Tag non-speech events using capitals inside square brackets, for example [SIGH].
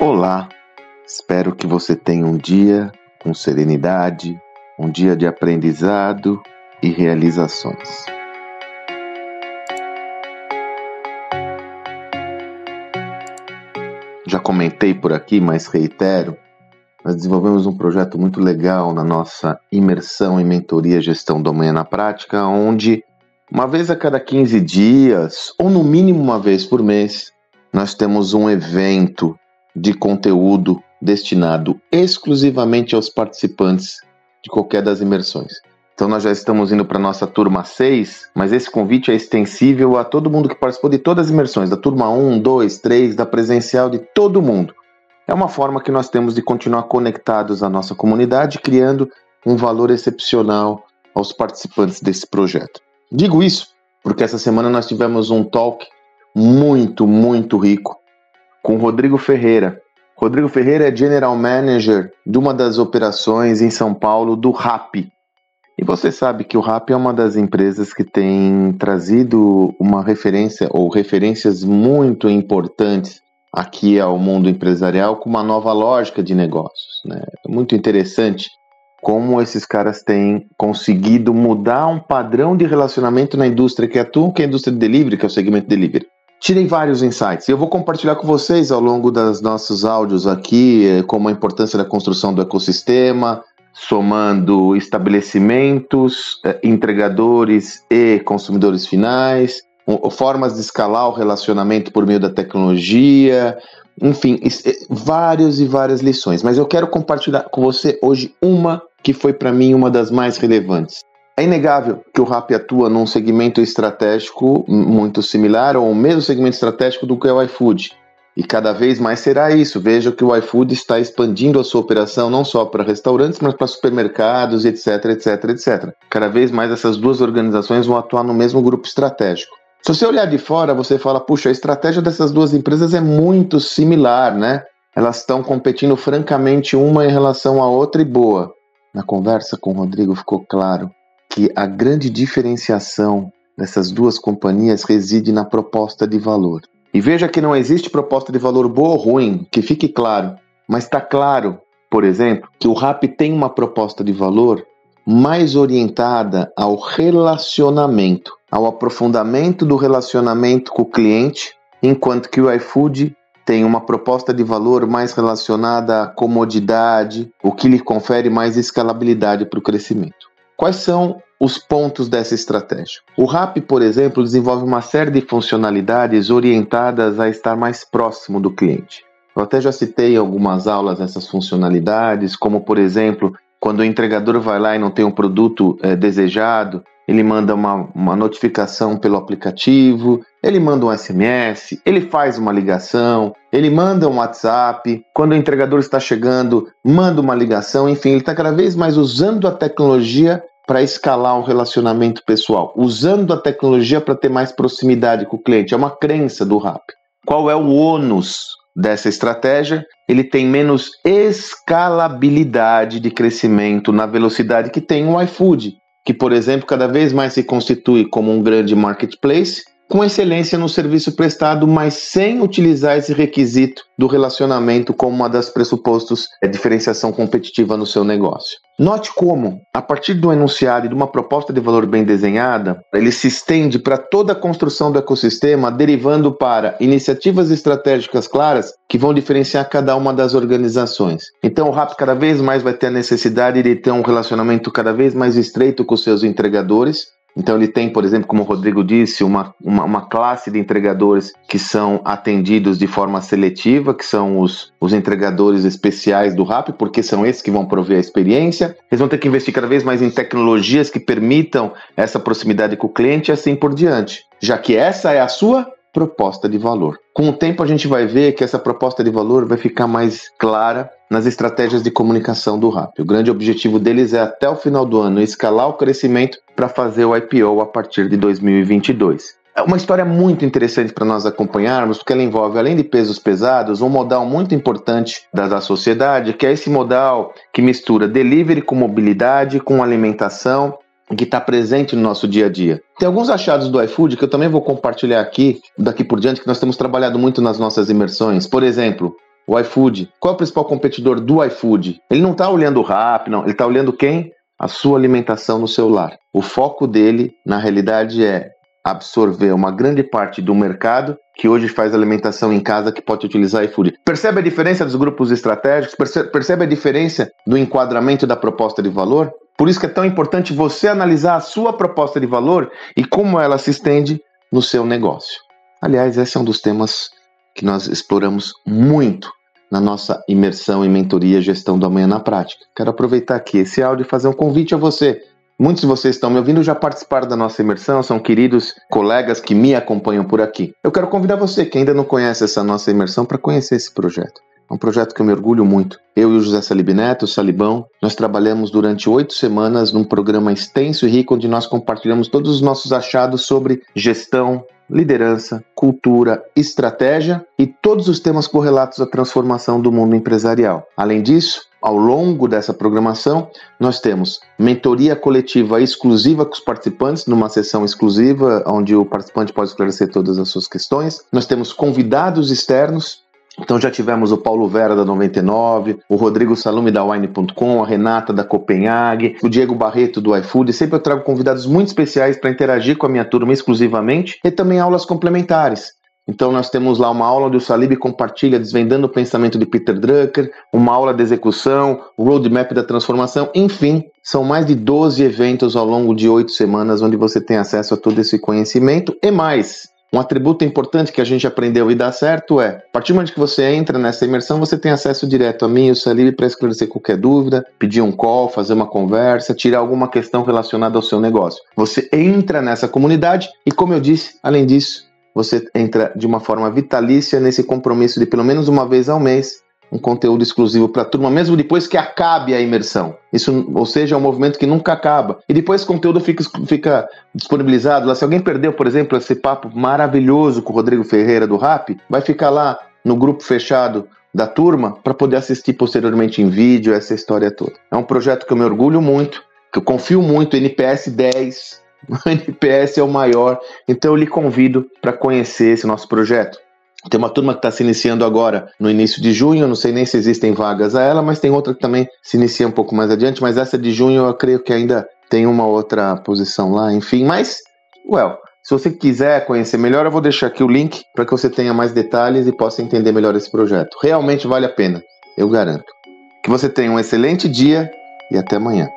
Olá, espero que você tenha um dia com serenidade, um dia de aprendizado e realizações. Já comentei por aqui, mas reitero, nós desenvolvemos um projeto muito legal na nossa imersão em mentoria gestão do amanhã na prática, onde uma vez a cada 15 dias, ou no mínimo uma vez por mês, nós temos um evento de conteúdo destinado exclusivamente aos participantes de qualquer das imersões. Então nós já estamos indo para nossa turma 6, mas esse convite é extensível a todo mundo que participou de todas as imersões, da turma 1, 2, 3, da presencial, de todo mundo. É uma forma que nós temos de continuar conectados à nossa comunidade, criando um valor excepcional aos participantes desse projeto. Digo isso porque essa semana nós tivemos um talk muito, muito rico com Rodrigo Ferreira. Rodrigo Ferreira é General Manager de uma das operações em São Paulo do RAP. E você sabe que o RAP é uma das empresas que tem trazido uma referência ou referências muito importantes aqui ao mundo empresarial com uma nova lógica de negócios. Né? É muito interessante como esses caras têm conseguido mudar um padrão de relacionamento na indústria que atuam, que é a indústria de delivery, que é o segmento delivery. Tirei vários insights. Eu vou compartilhar com vocês ao longo dos nossos áudios aqui, eh, como a importância da construção do ecossistema, somando estabelecimentos, eh, entregadores e consumidores finais, formas de escalar o relacionamento por meio da tecnologia, enfim, várias e várias lições. Mas eu quero compartilhar com você hoje uma que foi para mim uma das mais relevantes. É inegável que o RAP atua num segmento estratégico muito similar ou o mesmo segmento estratégico do que o iFood. E cada vez mais será isso. Veja que o iFood está expandindo a sua operação não só para restaurantes, mas para supermercados, etc, etc, etc. Cada vez mais essas duas organizações vão atuar no mesmo grupo estratégico. Se você olhar de fora, você fala, puxa, a estratégia dessas duas empresas é muito similar, né? Elas estão competindo francamente uma em relação à outra e boa. Na conversa com o Rodrigo ficou claro que a grande diferenciação dessas duas companhias reside na proposta de valor. E veja que não existe proposta de valor boa ou ruim, que fique claro. Mas está claro, por exemplo, que o RAP tem uma proposta de valor mais orientada ao relacionamento, ao aprofundamento do relacionamento com o cliente, enquanto que o iFood tem uma proposta de valor mais relacionada à comodidade, o que lhe confere mais escalabilidade para o crescimento. Quais são os pontos dessa estratégia? O RAP, por exemplo, desenvolve uma série de funcionalidades orientadas a estar mais próximo do cliente. Eu até já citei em algumas aulas essas funcionalidades, como por exemplo, quando o entregador vai lá e não tem um produto é, desejado, ele manda uma, uma notificação pelo aplicativo, ele manda um SMS, ele faz uma ligação, ele manda um WhatsApp. Quando o entregador está chegando, manda uma ligação. Enfim, ele está cada vez mais usando a tecnologia para escalar um relacionamento pessoal, usando a tecnologia para ter mais proximidade com o cliente. É uma crença do RAP. Qual é o ônus dessa estratégia? Ele tem menos escalabilidade de crescimento na velocidade que tem o iFood, que, por exemplo, cada vez mais se constitui como um grande marketplace com excelência no serviço prestado, mas sem utilizar esse requisito do relacionamento como uma das pressupostos de diferenciação competitiva no seu negócio. Note como, a partir do enunciado e de uma proposta de valor bem desenhada, ele se estende para toda a construção do ecossistema, derivando para iniciativas estratégicas claras que vão diferenciar cada uma das organizações. Então, o RAP cada vez mais vai ter a necessidade de ter um relacionamento cada vez mais estreito com seus entregadores, então ele tem, por exemplo, como o Rodrigo disse, uma, uma, uma, classe de entregadores que são atendidos de forma seletiva, que são os, os entregadores especiais do RAP, porque são esses que vão prover a experiência. Eles vão ter que investir cada vez mais em tecnologias que permitam essa proximidade com o cliente e assim por diante, já que essa é a sua proposta de valor. Com o tempo a gente vai ver que essa proposta de valor vai ficar mais clara nas estratégias de comunicação do RAP. O grande objetivo deles é até o final do ano escalar o crescimento para fazer o IPO a partir de 2022. É uma história muito interessante para nós acompanharmos, porque ela envolve, além de pesos pesados, um modal muito importante da, da sociedade, que é esse modal que mistura delivery com mobilidade, com alimentação, que está presente no nosso dia a dia. Tem alguns achados do iFood que eu também vou compartilhar aqui, daqui por diante, que nós temos trabalhado muito nas nossas imersões. Por exemplo, O iFood. Qual é o principal competidor do iFood? Ele não está olhando o rap, não. Ele está olhando quem? A sua alimentação no celular. O foco dele, na realidade, é absorver uma grande parte do mercado que hoje faz alimentação em casa que pode utilizar iFood. Percebe a diferença dos grupos estratégicos? Percebe a diferença do enquadramento da proposta de valor? Por isso que é tão importante você analisar a sua proposta de valor e como ela se estende no seu negócio. Aliás, esse é um dos temas que nós exploramos muito na nossa imersão em mentoria gestão do amanhã na prática. Quero aproveitar aqui esse áudio e fazer um convite a você Muitos de vocês estão me ouvindo já participaram da nossa imersão, são queridos colegas que me acompanham por aqui. Eu quero convidar você que ainda não conhece essa nossa imersão para conhecer esse projeto. É um projeto que eu me orgulho muito. Eu e o José Salib Neto, o Salibão, nós trabalhamos durante oito semanas num programa extenso e rico onde nós compartilhamos todos os nossos achados sobre gestão, liderança, cultura, estratégia e todos os temas correlatos à transformação do mundo empresarial. Além disso, ao longo dessa programação, nós temos mentoria coletiva exclusiva com os participantes, numa sessão exclusiva, onde o participante pode esclarecer todas as suas questões. Nós temos convidados externos. Então já tivemos o Paulo Vera da 99, o Rodrigo Salume da Wine.com, a Renata da Copenhague, o Diego Barreto do iFood. Sempre eu trago convidados muito especiais para interagir com a minha turma exclusivamente e também aulas complementares. Então nós temos lá uma aula onde o Salib compartilha desvendando o pensamento de Peter Drucker, uma aula de execução, o roadmap da transformação, enfim, são mais de 12 eventos ao longo de oito semanas onde você tem acesso a todo esse conhecimento e mais. Um atributo importante que a gente aprendeu e dá certo é, a partir do momento que você entra nessa imersão, você tem acesso direto a mim e o Salib para esclarecer qualquer dúvida, pedir um call, fazer uma conversa, tirar alguma questão relacionada ao seu negócio. Você entra nessa comunidade e, como eu disse, além disso, você entra de uma forma vitalícia nesse compromisso de pelo menos uma vez ao mês um conteúdo exclusivo para a turma, mesmo depois que acabe a imersão. Isso, ou seja, é um movimento que nunca acaba. E depois o conteúdo fica, fica disponibilizado lá. Se alguém perdeu, por exemplo, esse papo maravilhoso com o Rodrigo Ferreira do RAP, vai ficar lá no grupo fechado da turma para poder assistir posteriormente em vídeo essa história toda. É um projeto que eu me orgulho muito, que eu confio muito, NPS 10, o [LAUGHS] NPS é o maior, então eu lhe convido para conhecer esse nosso projeto. Tem uma turma que está se iniciando agora no início de junho, não sei nem se existem vagas a ela, mas tem outra que também se inicia um pouco mais adiante, mas essa de junho eu creio que ainda tem uma outra posição lá, enfim, mas, well, se você quiser conhecer melhor, eu vou deixar aqui o link para que você tenha mais detalhes e possa entender melhor esse projeto. Realmente vale a pena, eu garanto. Que você tenha um excelente dia e até amanhã.